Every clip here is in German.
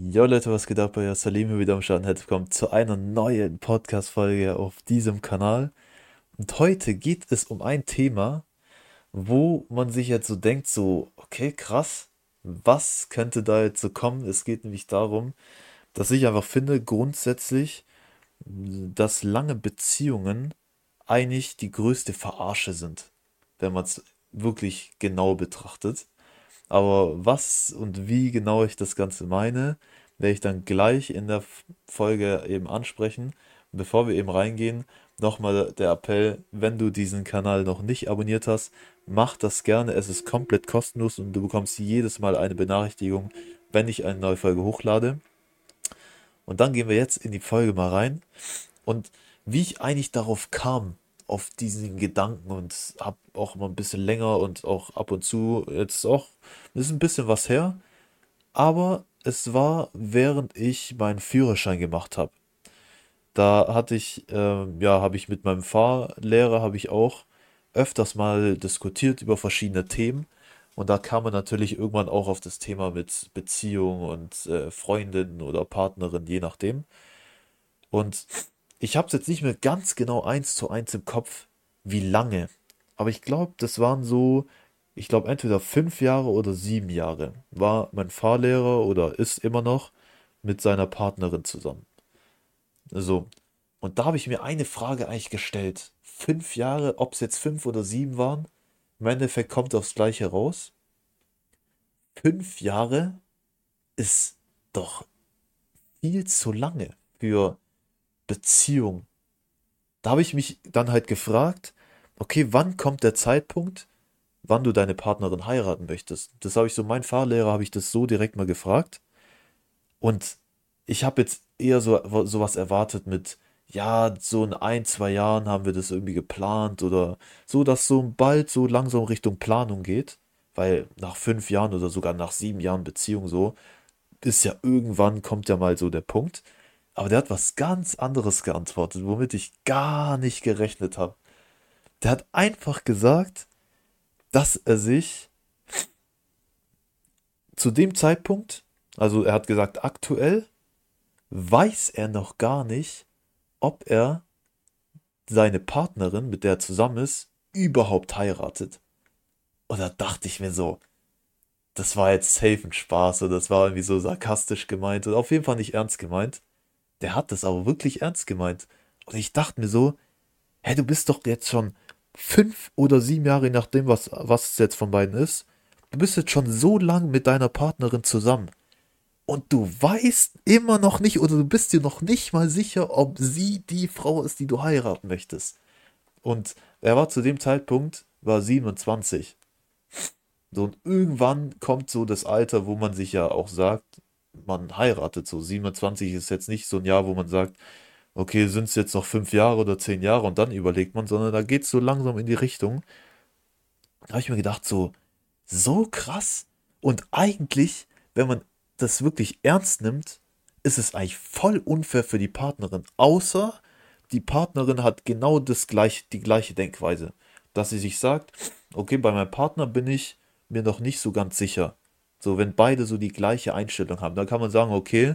Jo Leute, was geht ab? Euer Salim hier wieder am Start. Herzlich willkommen zu einer neuen Podcast-Folge auf diesem Kanal. Und heute geht es um ein Thema, wo man sich jetzt so denkt, so, okay, krass, was könnte da jetzt so kommen? Es geht nämlich darum, dass ich einfach finde, grundsätzlich, dass lange Beziehungen eigentlich die größte Verarsche sind, wenn man es wirklich genau betrachtet. Aber was und wie genau ich das Ganze meine, werde ich dann gleich in der Folge eben ansprechen. Bevor wir eben reingehen, nochmal der Appell, wenn du diesen Kanal noch nicht abonniert hast, mach das gerne. Es ist komplett kostenlos und du bekommst jedes Mal eine Benachrichtigung, wenn ich eine neue Folge hochlade. Und dann gehen wir jetzt in die Folge mal rein. Und wie ich eigentlich darauf kam, auf diesen Gedanken und habe auch immer ein bisschen länger und auch ab und zu jetzt auch, ist ein bisschen was her, aber es war, während ich meinen Führerschein gemacht habe. Da hatte ich, äh, ja, habe ich mit meinem Fahrlehrer, habe ich auch öfters mal diskutiert über verschiedene Themen. Und da kam man natürlich irgendwann auch auf das Thema mit Beziehung und äh, Freundin oder Partnerin, je nachdem. Und ich habe es jetzt nicht mehr ganz genau eins zu eins im Kopf, wie lange. Aber ich glaube, das waren so, ich glaube, entweder fünf Jahre oder sieben Jahre war mein Fahrlehrer oder ist immer noch mit seiner Partnerin zusammen. So. Und da habe ich mir eine Frage eigentlich gestellt. Fünf Jahre, ob es jetzt fünf oder sieben waren, im Endeffekt kommt aufs Gleiche raus. Fünf Jahre ist doch viel zu lange für Beziehung. Da habe ich mich dann halt gefragt, okay, wann kommt der Zeitpunkt, wann du deine Partnerin heiraten möchtest? Das habe ich so, mein Fahrlehrer habe ich das so direkt mal gefragt. Und ich habe jetzt eher so sowas erwartet mit, ja, so in ein, zwei Jahren haben wir das irgendwie geplant oder so, dass so bald so langsam Richtung Planung geht. Weil nach fünf Jahren oder sogar nach sieben Jahren Beziehung so, ist ja irgendwann kommt ja mal so der Punkt. Aber der hat was ganz anderes geantwortet, womit ich gar nicht gerechnet habe. Der hat einfach gesagt, dass er sich zu dem Zeitpunkt, also er hat gesagt, aktuell weiß er noch gar nicht, ob er seine Partnerin, mit der er zusammen ist, überhaupt heiratet. Und da dachte ich mir so, das war jetzt safe ein Spaß oder das war irgendwie so sarkastisch gemeint oder auf jeden Fall nicht ernst gemeint. Der hat das aber wirklich ernst gemeint. Und ich dachte mir so, hä, du bist doch jetzt schon fünf oder sieben Jahre, nachdem, was, was es jetzt von beiden ist. Du bist jetzt schon so lang mit deiner Partnerin zusammen. Und du weißt immer noch nicht oder du bist dir noch nicht mal sicher, ob sie die Frau ist, die du heiraten möchtest. Und er war zu dem Zeitpunkt, war 27. So, und irgendwann kommt so das Alter, wo man sich ja auch sagt, man heiratet. So 27 ist jetzt nicht so ein Jahr, wo man sagt, okay, sind es jetzt noch fünf Jahre oder zehn Jahre und dann überlegt man, sondern da geht es so langsam in die Richtung. Da habe ich mir gedacht, so, so krass. Und eigentlich, wenn man das wirklich ernst nimmt, ist es eigentlich voll unfair für die Partnerin. Außer die Partnerin hat genau das gleiche, die gleiche Denkweise. Dass sie sich sagt, okay, bei meinem Partner bin ich mir noch nicht so ganz sicher. So, wenn beide so die gleiche Einstellung haben, dann kann man sagen, okay,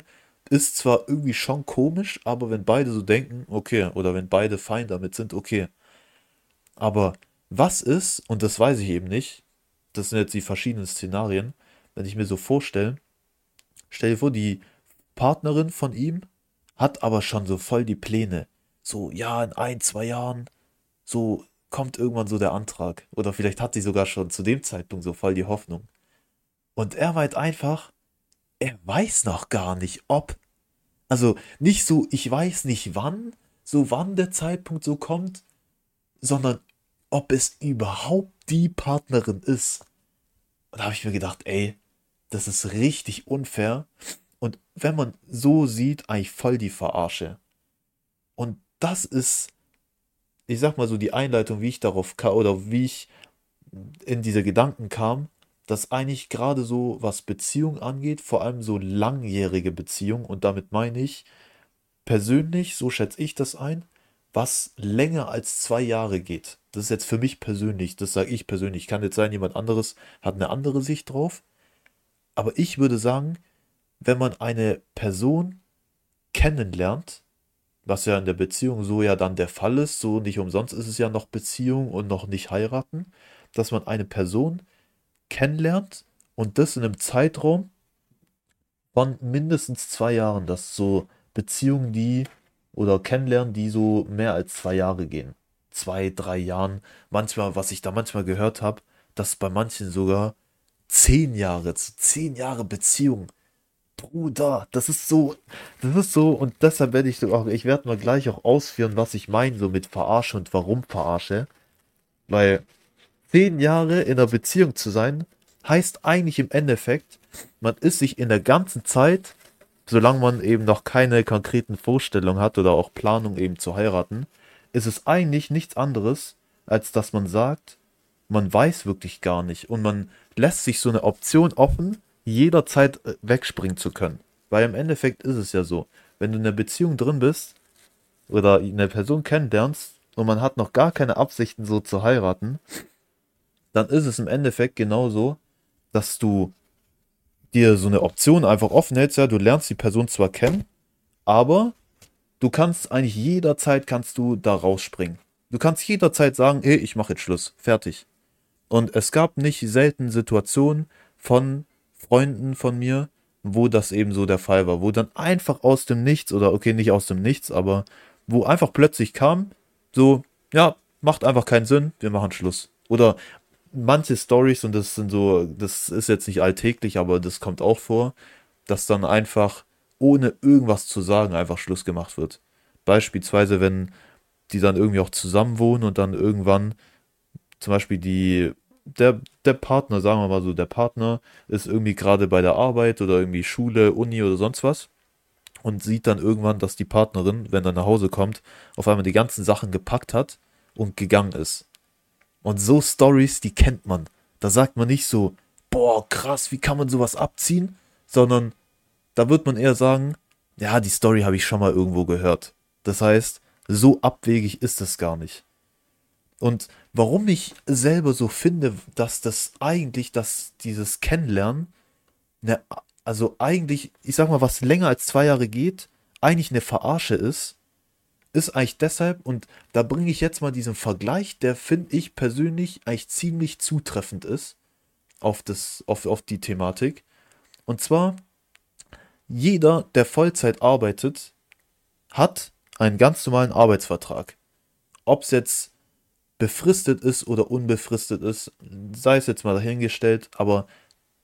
ist zwar irgendwie schon komisch, aber wenn beide so denken, okay, oder wenn beide fein damit sind, okay. Aber was ist, und das weiß ich eben nicht, das sind jetzt die verschiedenen Szenarien, wenn ich mir so vorstelle, stell dir vor, die Partnerin von ihm hat aber schon so voll die Pläne. So, ja, in ein, zwei Jahren, so kommt irgendwann so der Antrag. Oder vielleicht hat sie sogar schon zu dem Zeitpunkt so voll die Hoffnung. Und er meint einfach, er weiß noch gar nicht, ob. Also nicht so, ich weiß nicht wann, so wann der Zeitpunkt so kommt, sondern ob es überhaupt die Partnerin ist. Und da habe ich mir gedacht, ey, das ist richtig unfair. Und wenn man so sieht, eigentlich voll die Verarsche. Und das ist, ich sag mal so, die Einleitung, wie ich darauf kam oder wie ich in diese Gedanken kam, dass eigentlich gerade so, was Beziehung angeht, vor allem so langjährige Beziehung, und damit meine ich persönlich, so schätze ich das ein, was länger als zwei Jahre geht. Das ist jetzt für mich persönlich, das sage ich persönlich. Kann jetzt sein, jemand anderes hat eine andere Sicht drauf. Aber ich würde sagen, wenn man eine Person kennenlernt, was ja in der Beziehung so ja dann der Fall ist, so nicht umsonst ist es ja noch Beziehung und noch nicht heiraten, dass man eine Person kennenlernt und das in einem Zeitraum von mindestens zwei Jahren, dass so Beziehungen, die oder kennenlernen, die so mehr als zwei Jahre gehen. Zwei, drei Jahren. Manchmal, was ich da manchmal gehört habe, dass bei manchen sogar zehn Jahre, zehn Jahre Beziehung Bruder, das ist so, das ist so, und deshalb werde ich auch, ich werde mal gleich auch ausführen, was ich meine, so mit Verarsche und warum Verarsche. Weil zehn Jahre in einer Beziehung zu sein, heißt eigentlich im Endeffekt, man ist sich in der ganzen Zeit, solange man eben noch keine konkreten Vorstellungen hat oder auch Planung eben zu heiraten, ist es eigentlich nichts anderes, als dass man sagt, man weiß wirklich gar nicht und man lässt sich so eine Option offen, jederzeit äh, wegspringen zu können. Weil im Endeffekt ist es ja so, wenn du in einer Beziehung drin bist oder eine Person kennenlernst und man hat noch gar keine Absichten so zu heiraten, dann ist es im Endeffekt genauso, dass du dir so eine Option einfach offen hältst, ja, du lernst die Person zwar kennen, aber du kannst eigentlich jederzeit kannst du da rausspringen. Du kannst jederzeit sagen, ey, ich mache jetzt Schluss, fertig. Und es gab nicht selten Situationen von Freunden von mir, wo das eben so der Fall war, wo dann einfach aus dem Nichts oder okay, nicht aus dem Nichts, aber wo einfach plötzlich kam, so, ja, macht einfach keinen Sinn, wir machen Schluss. Oder manche Stories und das sind so, das ist jetzt nicht alltäglich, aber das kommt auch vor, dass dann einfach ohne irgendwas zu sagen einfach Schluss gemacht wird. Beispielsweise, wenn die dann irgendwie auch zusammen wohnen und dann irgendwann zum Beispiel die der, der Partner, sagen wir mal so, der Partner ist irgendwie gerade bei der Arbeit oder irgendwie Schule, Uni oder sonst was und sieht dann irgendwann, dass die Partnerin, wenn er nach Hause kommt, auf einmal die ganzen Sachen gepackt hat und gegangen ist. Und so Stories, die kennt man. Da sagt man nicht so, boah, krass, wie kann man sowas abziehen, sondern da wird man eher sagen, ja, die Story habe ich schon mal irgendwo gehört. Das heißt, so abwegig ist es gar nicht. Und warum ich selber so finde, dass das eigentlich, dass dieses Kennenlernen, ne, also eigentlich, ich sag mal, was länger als zwei Jahre geht, eigentlich eine Verarsche ist, ist eigentlich deshalb, und da bringe ich jetzt mal diesen Vergleich, der finde ich persönlich eigentlich ziemlich zutreffend ist auf, das, auf, auf die Thematik. Und zwar, jeder, der Vollzeit arbeitet, hat einen ganz normalen Arbeitsvertrag. Ob es jetzt befristet ist oder unbefristet ist, sei es jetzt mal dahingestellt, aber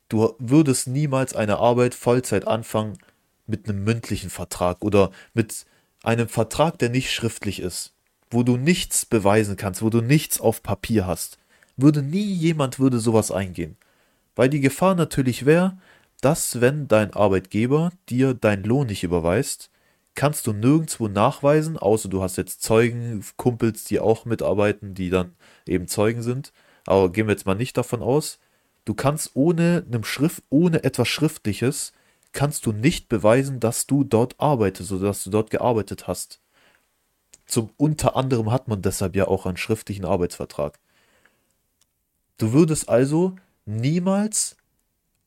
du würdest niemals eine Arbeit Vollzeit anfangen mit einem mündlichen Vertrag oder mit einem Vertrag, der nicht schriftlich ist, wo du nichts beweisen kannst, wo du nichts auf Papier hast. Würde nie jemand würde sowas eingehen. Weil die Gefahr natürlich wäre, dass wenn dein Arbeitgeber dir deinen Lohn nicht überweist, kannst du nirgendwo nachweisen, außer du hast jetzt Zeugen, Kumpels, die auch mitarbeiten, die dann eben Zeugen sind. Aber gehen wir jetzt mal nicht davon aus. Du kannst ohne einem Schrift, ohne etwas Schriftliches, kannst du nicht beweisen, dass du dort arbeitest oder dass du dort gearbeitet hast. Zum unter anderem hat man deshalb ja auch einen schriftlichen Arbeitsvertrag. Du würdest also niemals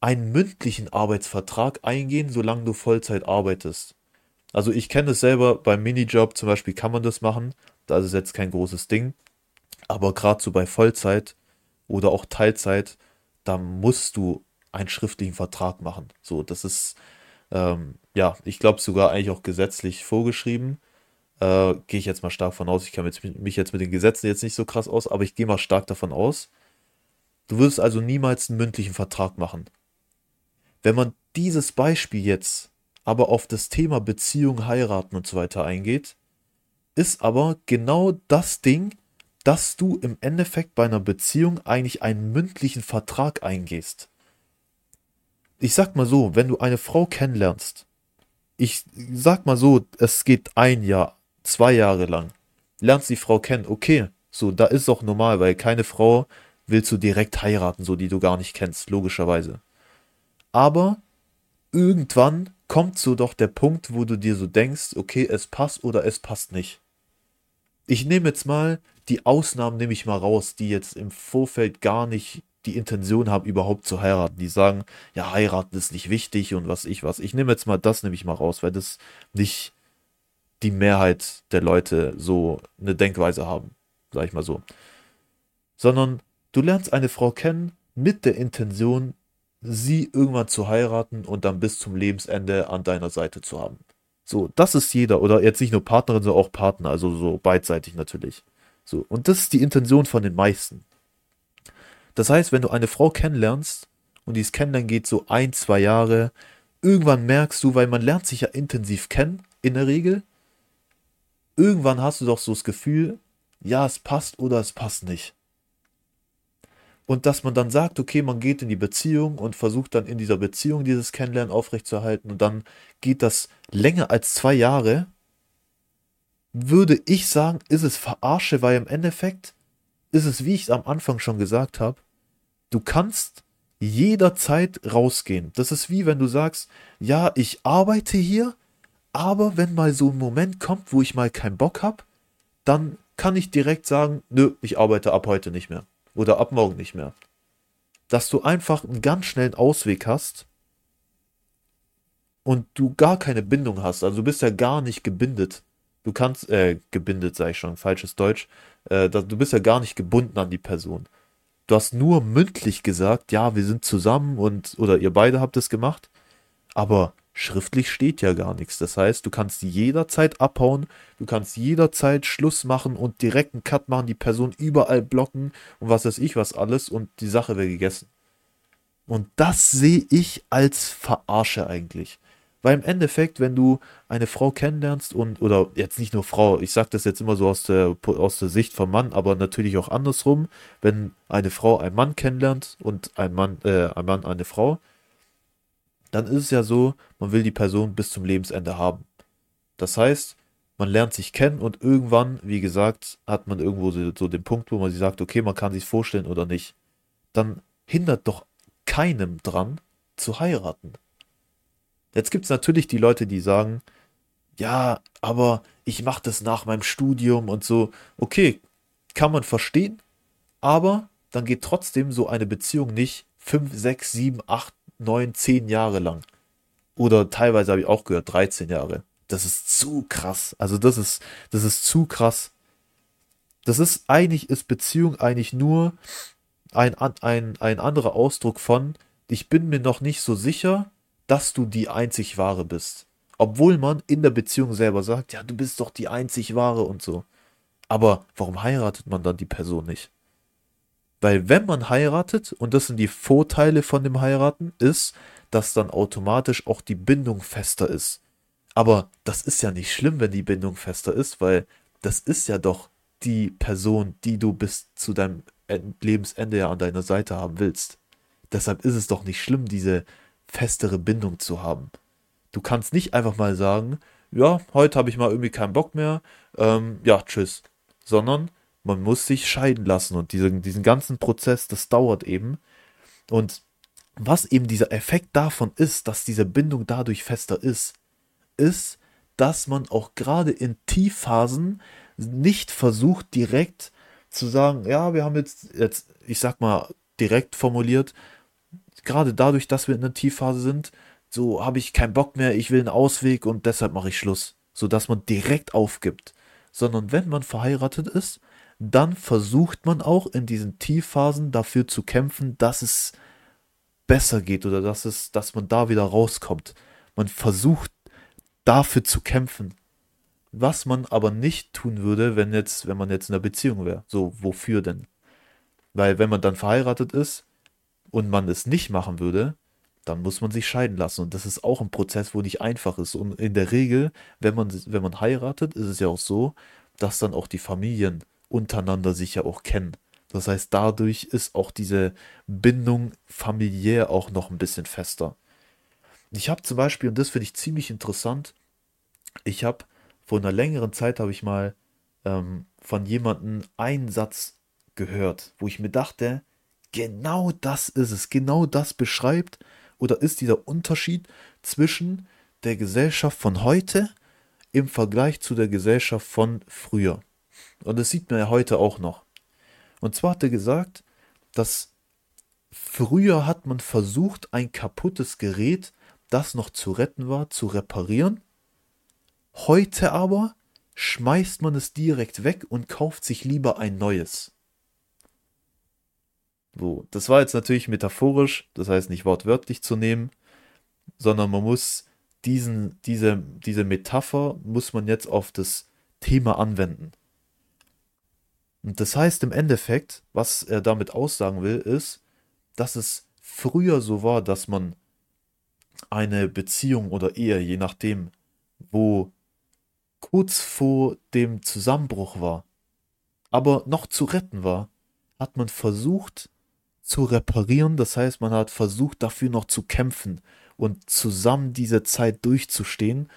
einen mündlichen Arbeitsvertrag eingehen, solange du Vollzeit arbeitest. Also ich kenne es selber, beim Minijob zum Beispiel kann man das machen. Da ist es jetzt kein großes Ding. Aber gerade so bei Vollzeit oder auch Teilzeit, da musst du einen schriftlichen Vertrag machen. So, das ist, ähm, ja, ich glaube sogar eigentlich auch gesetzlich vorgeschrieben. Äh, gehe ich jetzt mal stark von aus. Ich kann mich jetzt mit den Gesetzen jetzt nicht so krass aus, aber ich gehe mal stark davon aus. Du wirst also niemals einen mündlichen Vertrag machen. Wenn man dieses Beispiel jetzt aber auf das Thema Beziehung, heiraten und so weiter eingeht, ist aber genau das Ding, dass du im Endeffekt bei einer Beziehung eigentlich einen mündlichen Vertrag eingehst. Ich sag mal so, wenn du eine Frau kennenlernst, ich sag mal so, es geht ein Jahr, zwei Jahre lang, lernst die Frau kennen, okay, so, da ist auch normal, weil keine Frau willst du direkt heiraten, so die du gar nicht kennst, logischerweise. Aber irgendwann kommt so doch der Punkt, wo du dir so denkst, okay, es passt oder es passt nicht. Ich nehme jetzt mal die Ausnahmen nehme ich mal raus, die jetzt im Vorfeld gar nicht die Intention haben, überhaupt zu heiraten. Die sagen, ja, heiraten ist nicht wichtig und was ich was. Ich nehme jetzt mal das, nehme ich mal raus, weil das nicht die Mehrheit der Leute so eine Denkweise haben, sag ich mal so. Sondern du lernst eine Frau kennen mit der Intention, sie irgendwann zu heiraten und dann bis zum Lebensende an deiner Seite zu haben. So, das ist jeder. Oder jetzt nicht nur Partnerin, sondern auch Partner, also so beidseitig natürlich. So, und das ist die Intention von den meisten. Das heißt, wenn du eine Frau kennenlernst und dieses Kennenlernen geht so ein, zwei Jahre, irgendwann merkst du, weil man lernt sich ja intensiv kennen, in der Regel, irgendwann hast du doch so das Gefühl, ja, es passt oder es passt nicht. Und dass man dann sagt, okay, man geht in die Beziehung und versucht dann in dieser Beziehung dieses Kennenlernen aufrechtzuerhalten und dann geht das länger als zwei Jahre, würde ich sagen, ist es verarsche, weil im Endeffekt ist es, wie ich es am Anfang schon gesagt habe, du kannst jederzeit rausgehen. Das ist wie wenn du sagst, ja, ich arbeite hier, aber wenn mal so ein Moment kommt, wo ich mal keinen Bock habe, dann kann ich direkt sagen, nö, ich arbeite ab heute nicht mehr oder ab morgen nicht mehr. Dass du einfach einen ganz schnellen Ausweg hast und du gar keine Bindung hast. Also du bist ja gar nicht gebindet. Du kannst, äh, gebindet sage ich schon, falsches Deutsch. Äh, du bist ja gar nicht gebunden an die Person. Du hast nur mündlich gesagt, ja, wir sind zusammen und, oder ihr beide habt es gemacht. Aber schriftlich steht ja gar nichts. Das heißt, du kannst jederzeit abhauen, du kannst jederzeit Schluss machen und direkt einen Cut machen, die Person überall blocken und was weiß ich was alles und die Sache wäre gegessen. Und das sehe ich als Verarsche eigentlich. Weil im Endeffekt, wenn du eine Frau kennenlernst und, oder jetzt nicht nur Frau, ich sage das jetzt immer so aus der, aus der Sicht vom Mann, aber natürlich auch andersrum, wenn eine Frau einen Mann kennenlernt und ein Mann, äh, ein Mann eine Frau, dann ist es ja so, man will die Person bis zum Lebensende haben. Das heißt, man lernt sich kennen und irgendwann, wie gesagt, hat man irgendwo so, so den Punkt, wo man sich sagt, okay, man kann sich vorstellen oder nicht. Dann hindert doch keinem dran zu heiraten. Jetzt gibt es natürlich die Leute, die sagen, ja, aber ich mache das nach meinem Studium und so. Okay, kann man verstehen, aber dann geht trotzdem so eine Beziehung nicht 5, 6, 7, 8, 9, 10 Jahre lang. Oder teilweise habe ich auch gehört, 13 Jahre. Das ist zu krass. Also das ist, das ist zu krass. Das ist eigentlich, ist Beziehung eigentlich nur ein, ein, ein anderer Ausdruck von, ich bin mir noch nicht so sicher, dass du die einzig wahre bist. Obwohl man in der Beziehung selber sagt, ja, du bist doch die einzig wahre und so. Aber warum heiratet man dann die Person nicht? Weil wenn man heiratet, und das sind die Vorteile von dem Heiraten, ist, dass dann automatisch auch die Bindung fester ist. Aber das ist ja nicht schlimm, wenn die Bindung fester ist, weil das ist ja doch die Person, die du bis zu deinem Lebensende ja an deiner Seite haben willst. Deshalb ist es doch nicht schlimm, diese festere Bindung zu haben. Du kannst nicht einfach mal sagen, ja, heute habe ich mal irgendwie keinen Bock mehr, ähm, ja, tschüss. Sondern man muss sich scheiden lassen und diesen, diesen ganzen Prozess, das dauert eben. Und was eben dieser Effekt davon ist, dass diese Bindung dadurch fester ist, ist, dass man auch gerade in Tiefphasen nicht versucht, direkt zu sagen, ja, wir haben jetzt, jetzt, ich sag mal, direkt formuliert, gerade dadurch, dass wir in einer Tiefphase sind, so habe ich keinen Bock mehr, ich will einen Ausweg und deshalb mache ich Schluss. So dass man direkt aufgibt. Sondern wenn man verheiratet ist, dann versucht man auch in diesen Tiefphasen dafür zu kämpfen, dass es besser geht oder dass es, dass man da wieder rauskommt. Man versucht dafür zu kämpfen. Was man aber nicht tun würde, wenn jetzt, wenn man jetzt in einer Beziehung wäre. So, wofür denn? Weil wenn man dann verheiratet ist, und man es nicht machen würde, dann muss man sich scheiden lassen. Und das ist auch ein Prozess, wo nicht einfach ist. Und in der Regel, wenn man, wenn man heiratet, ist es ja auch so, dass dann auch die Familien untereinander sich ja auch kennen. Das heißt, dadurch ist auch diese Bindung familiär auch noch ein bisschen fester. Ich habe zum Beispiel, und das finde ich ziemlich interessant, ich habe vor einer längeren Zeit habe ich mal ähm, von jemandem einen Satz gehört, wo ich mir dachte, Genau das ist es. Genau das beschreibt oder ist dieser Unterschied zwischen der Gesellschaft von heute im Vergleich zu der Gesellschaft von früher. Und das sieht man ja heute auch noch. Und zwar hat er gesagt, dass früher hat man versucht, ein kaputtes Gerät, das noch zu retten war, zu reparieren. Heute aber schmeißt man es direkt weg und kauft sich lieber ein neues. So, das war jetzt natürlich metaphorisch, das heißt nicht wortwörtlich zu nehmen, sondern man muss diesen, diese, diese Metapher muss man jetzt auf das Thema anwenden. Und das heißt im Endeffekt, was er damit aussagen will, ist, dass es früher so war, dass man eine Beziehung oder Ehe, je nachdem, wo kurz vor dem Zusammenbruch war, aber noch zu retten war, hat man versucht zu reparieren. Das heißt, man hat versucht dafür noch zu kämpfen und zusammen diese Zeit durchzustehen,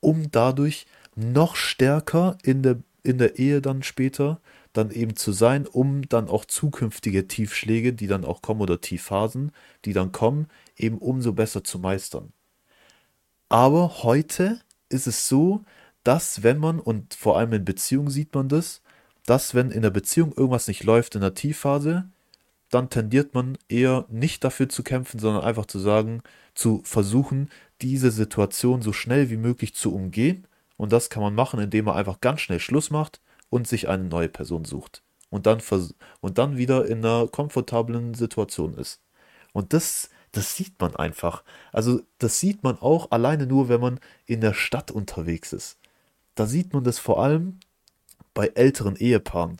um dadurch noch stärker in der, in der Ehe dann später dann eben zu sein, um dann auch zukünftige Tiefschläge, die dann auch kommen oder Tiefphasen, die dann kommen, eben umso besser zu meistern. Aber heute ist es so, dass wenn man, und vor allem in Beziehungen sieht man das, dass wenn in der Beziehung irgendwas nicht läuft in der Tiefphase, dann tendiert man eher nicht dafür zu kämpfen, sondern einfach zu sagen, zu versuchen, diese Situation so schnell wie möglich zu umgehen. Und das kann man machen, indem man einfach ganz schnell Schluss macht und sich eine neue Person sucht. Und dann, und dann wieder in einer komfortablen Situation ist. Und das, das sieht man einfach. Also das sieht man auch alleine nur, wenn man in der Stadt unterwegs ist. Da sieht man das vor allem bei älteren Ehepaaren.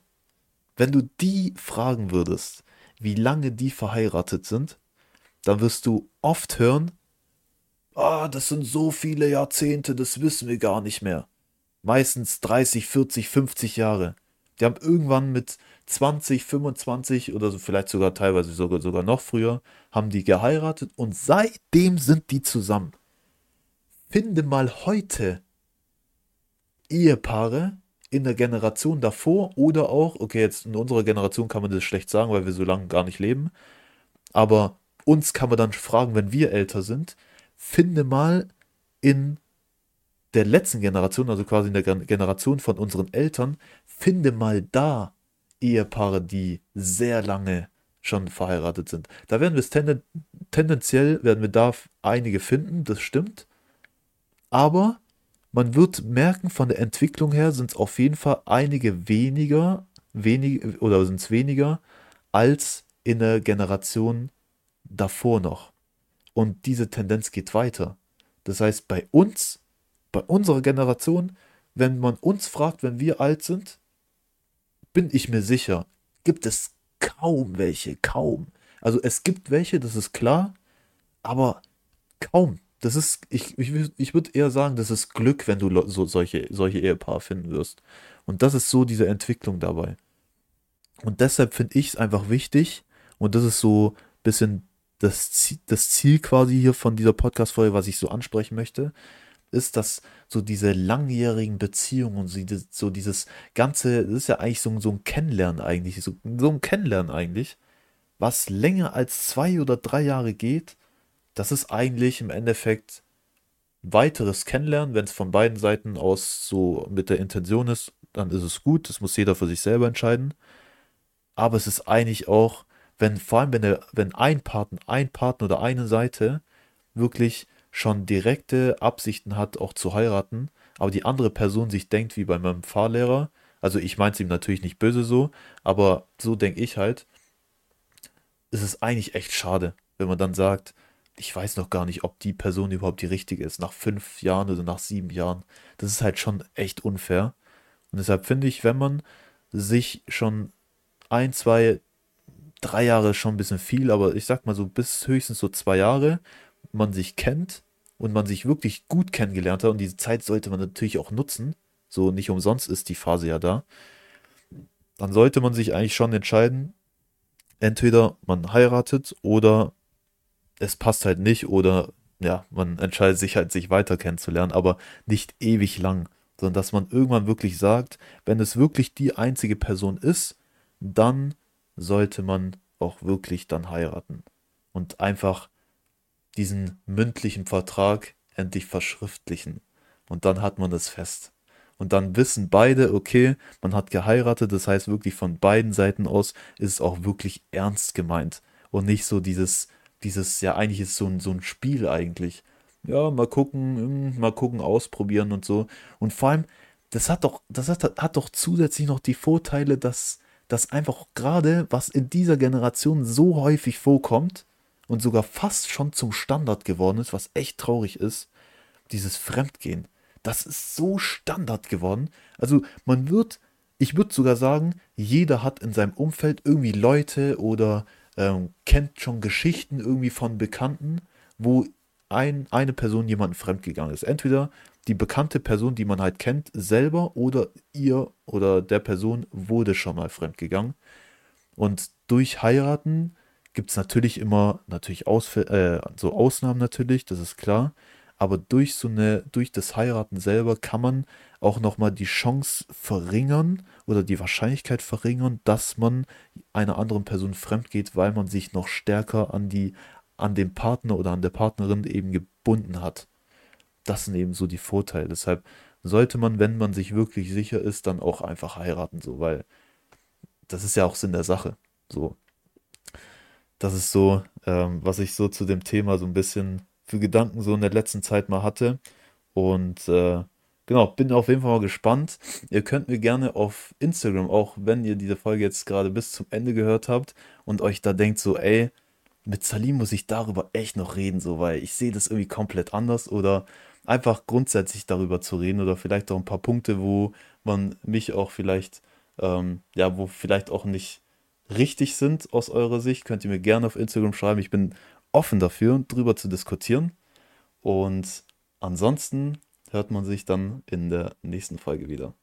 Wenn du die fragen würdest, wie lange die verheiratet sind, dann wirst du oft hören, ah, das sind so viele Jahrzehnte, das wissen wir gar nicht mehr. Meistens 30, 40, 50 Jahre. Die haben irgendwann mit 20, 25 oder so, vielleicht sogar teilweise sogar, sogar noch früher, haben die geheiratet und seitdem sind die zusammen. Finde mal heute Ehepaare, in der Generation davor oder auch, okay, jetzt in unserer Generation kann man das schlecht sagen, weil wir so lange gar nicht leben, aber uns kann man dann fragen, wenn wir älter sind, finde mal in der letzten Generation, also quasi in der Generation von unseren Eltern, finde mal da Ehepaare, die sehr lange schon verheiratet sind. Da werden wir es tenden, tendenziell werden wir da einige finden, das stimmt. Aber man wird merken, von der Entwicklung her sind es auf jeden Fall einige weniger, wenig, oder sind es weniger als in der Generation davor noch. Und diese Tendenz geht weiter. Das heißt, bei uns, bei unserer Generation, wenn man uns fragt, wenn wir alt sind, bin ich mir sicher, gibt es kaum welche, kaum. Also es gibt welche, das ist klar, aber kaum. Das ist, ich, ich, ich würde eher sagen, das ist Glück, wenn du so solche, solche Ehepaare finden wirst. Und das ist so diese Entwicklung dabei. Und deshalb finde ich es einfach wichtig, und das ist so ein bisschen das Ziel, das Ziel quasi hier von dieser Podcast-Folge, was ich so ansprechen möchte, ist, dass so diese langjährigen Beziehungen und so dieses ganze, das ist ja eigentlich so, so ein Kennenlernen eigentlich, so, so ein Kennenlernen eigentlich, was länger als zwei oder drei Jahre geht, das ist eigentlich im Endeffekt weiteres Kennenlernen, wenn es von beiden Seiten aus so mit der Intention ist, dann ist es gut, das muss jeder für sich selber entscheiden. Aber es ist eigentlich auch, wenn vor allem wenn, der, wenn ein Partner, ein Partner oder eine Seite wirklich schon direkte Absichten hat, auch zu heiraten, aber die andere Person sich denkt wie bei meinem Fahrlehrer, also ich meine es ihm natürlich nicht böse so, aber so denke ich halt, ist es eigentlich echt schade, wenn man dann sagt, ich weiß noch gar nicht, ob die Person überhaupt die richtige ist, nach fünf Jahren oder nach sieben Jahren. Das ist halt schon echt unfair. Und deshalb finde ich, wenn man sich schon ein, zwei, drei Jahre schon ein bisschen viel, aber ich sag mal so bis höchstens so zwei Jahre, man sich kennt und man sich wirklich gut kennengelernt hat und diese Zeit sollte man natürlich auch nutzen, so nicht umsonst ist die Phase ja da, dann sollte man sich eigentlich schon entscheiden, entweder man heiratet oder es passt halt nicht oder ja, man entscheidet sich halt, sich weiter kennenzulernen, aber nicht ewig lang, sondern dass man irgendwann wirklich sagt, wenn es wirklich die einzige Person ist, dann sollte man auch wirklich dann heiraten. Und einfach diesen mündlichen Vertrag endlich verschriftlichen. Und dann hat man es fest. Und dann wissen beide, okay, man hat geheiratet, das heißt wirklich von beiden Seiten aus ist es auch wirklich ernst gemeint. Und nicht so dieses, dieses, ja, eigentlich ist so ein, so ein Spiel eigentlich. Ja, mal gucken, hm, mal gucken, ausprobieren und so. Und vor allem, das hat doch, das hat, hat doch zusätzlich noch die Vorteile, dass das einfach gerade, was in dieser Generation so häufig vorkommt und sogar fast schon zum Standard geworden ist, was echt traurig ist, dieses Fremdgehen. Das ist so Standard geworden. Also man wird, ich würde sogar sagen, jeder hat in seinem Umfeld irgendwie Leute oder ähm, kennt schon Geschichten irgendwie von Bekannten, wo ein, eine Person jemanden fremdgegangen ist. Entweder die bekannte Person, die man halt kennt, selber oder ihr oder der Person wurde schon mal fremdgegangen. Und durch Heiraten gibt es natürlich immer, natürlich Ausf äh, so Ausnahmen natürlich, das ist klar. Aber durch so eine, durch das Heiraten selber kann man auch nochmal die Chance verringern oder die Wahrscheinlichkeit verringern, dass man einer anderen Person fremd geht, weil man sich noch stärker an die, an den Partner oder an der Partnerin eben gebunden hat das sind eben so die Vorteile. Deshalb sollte man, wenn man sich wirklich sicher ist, dann auch einfach heiraten, so, weil das ist ja auch Sinn der Sache. So. Das ist so, ähm, was ich so zu dem Thema so ein bisschen für Gedanken so in der letzten Zeit mal hatte. Und äh, genau, bin auf jeden Fall mal gespannt. Ihr könnt mir gerne auf Instagram, auch wenn ihr diese Folge jetzt gerade bis zum Ende gehört habt und euch da denkt so, ey, mit Salim muss ich darüber echt noch reden, so, weil ich sehe das irgendwie komplett anders oder einfach grundsätzlich darüber zu reden oder vielleicht auch ein paar Punkte, wo man mich auch vielleicht, ähm, ja, wo vielleicht auch nicht richtig sind aus eurer Sicht, könnt ihr mir gerne auf Instagram schreiben. Ich bin offen dafür, drüber zu diskutieren. Und ansonsten hört man sich dann in der nächsten Folge wieder.